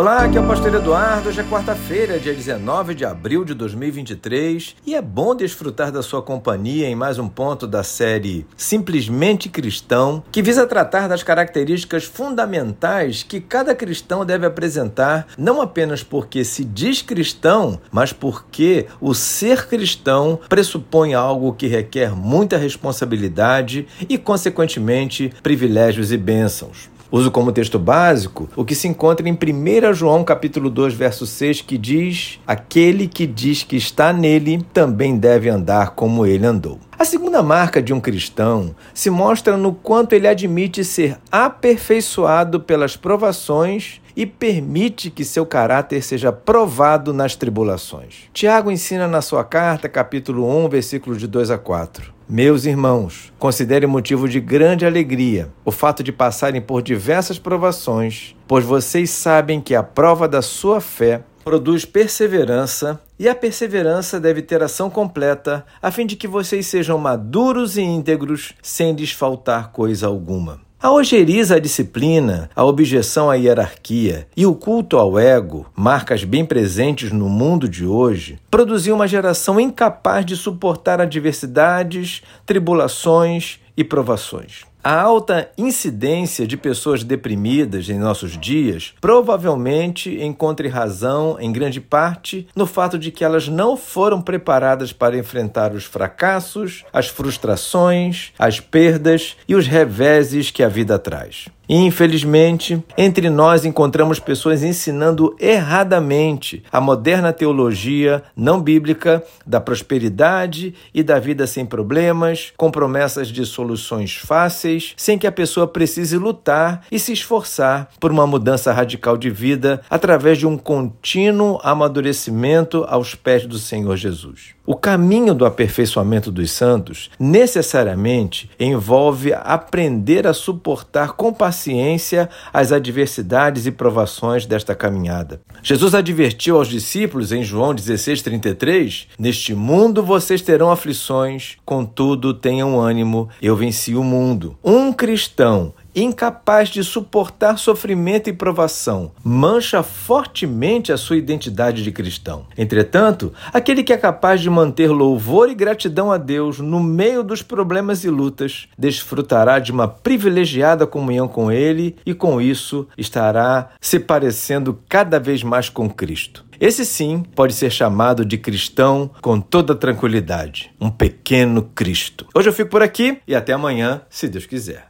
Olá, aqui é o Pastor Eduardo. Hoje é quarta-feira, dia 19 de abril de 2023 e é bom desfrutar da sua companhia em mais um ponto da série Simplesmente Cristão, que visa tratar das características fundamentais que cada cristão deve apresentar, não apenas porque se diz cristão, mas porque o ser cristão pressupõe algo que requer muita responsabilidade e, consequentemente, privilégios e bênçãos. Uso como texto básico o que se encontra em 1 João capítulo 2, verso 6, que diz: Aquele que diz que está nele também deve andar como ele andou. A segunda marca de um cristão se mostra no quanto ele admite ser aperfeiçoado pelas provações e permite que seu caráter seja provado nas tribulações. Tiago ensina na sua carta, capítulo 1, versículos de 2 a 4. Meus irmãos, considere motivo de grande alegria o fato de passarem por diversas provações, pois vocês sabem que a prova da sua fé produz perseverança, e a perseverança deve ter ação completa, a fim de que vocês sejam maduros e íntegros, sem lhes faltar coisa alguma. A ojeriza à disciplina, a objeção à hierarquia e o culto ao ego, marcas bem presentes no mundo de hoje, produziu uma geração incapaz de suportar adversidades, tribulações e provações. A alta incidência de pessoas deprimidas em nossos dias provavelmente encontre razão, em grande parte, no fato de que elas não foram preparadas para enfrentar os fracassos, as frustrações, as perdas e os reveses que a vida traz. E, infelizmente, entre nós encontramos pessoas ensinando erradamente a moderna teologia não bíblica da prosperidade e da vida sem problemas, com promessas de soluções fáceis, sem que a pessoa precise lutar e se esforçar por uma mudança radical de vida através de um contínuo amadurecimento aos pés do Senhor Jesus. O caminho do aperfeiçoamento dos santos necessariamente envolve aprender a suportar com paciência as adversidades e provações desta caminhada. Jesus advertiu aos discípulos em João 16:33: Neste mundo vocês terão aflições, contudo tenham ânimo, eu venci o mundo. Um cristão incapaz de suportar sofrimento e provação, mancha fortemente a sua identidade de cristão. Entretanto, aquele que é capaz de manter louvor e gratidão a Deus no meio dos problemas e lutas, desfrutará de uma privilegiada comunhão com Ele e, com isso, estará se parecendo cada vez mais com Cristo. Esse sim pode ser chamado de cristão com toda tranquilidade, um pequeno Cristo. Hoje eu fico por aqui e até amanhã, se Deus quiser.